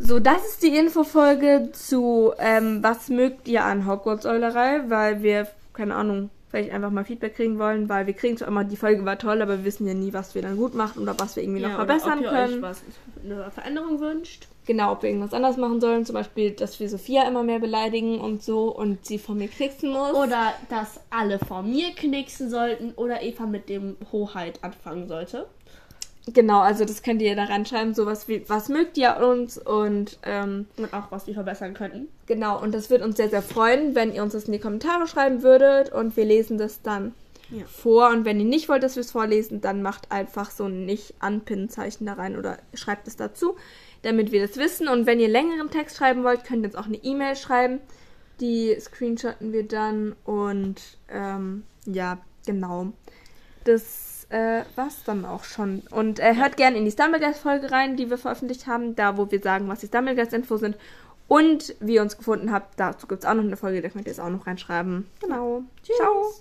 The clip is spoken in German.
So, das ist die Infofolge zu, ähm, was mögt ihr an Hogwarts-Eulerei, weil wir, keine Ahnung, vielleicht einfach mal Feedback kriegen wollen, weil wir kriegen zwar immer, die Folge war toll, aber wir wissen ja nie, was wir dann gut machen oder was wir irgendwie noch verbessern ob ihr können. Euch was eine Veränderung wünscht. Genau, ob wir irgendwas anders machen sollen, zum Beispiel, dass wir Sophia immer mehr beleidigen und so und sie von mir knicksen muss. Oder dass alle vor mir knicksen sollten oder Eva mit dem Hoheit anfangen sollte. Genau, also das könnt ihr da reinschreiben, sowas wie, was mögt ihr uns und ähm, Und auch, was wir verbessern könnten. genau, und das würde uns sehr, sehr freuen, wenn ihr uns das in die Kommentare schreiben würdet und wir lesen das dann Ja. vor. Und wenn ihr nicht wollt, dass wir es vorlesen, dann macht einfach so ein Nicht-Anpinnen-Zeichen da rein oder schreibt es dazu, damit wir das wissen. Und wenn ihr längeren Text schreiben wollt, könnt ihr uns auch eine E-Mail schreiben. Die screenshotten wir dann und ähm, ja, genau. Das äh, war's dann auch schon. Und äh, hört gerne in die Stumbleguys-Folge rein, die wir veröffentlicht haben, da wo wir sagen, was die Stumbleguys-Info sind. Und wie ihr uns gefunden habt, dazu gibt's auch noch eine Folge, da könnt ihr es auch noch reinschreiben. Genau. Tschüss. Ciao.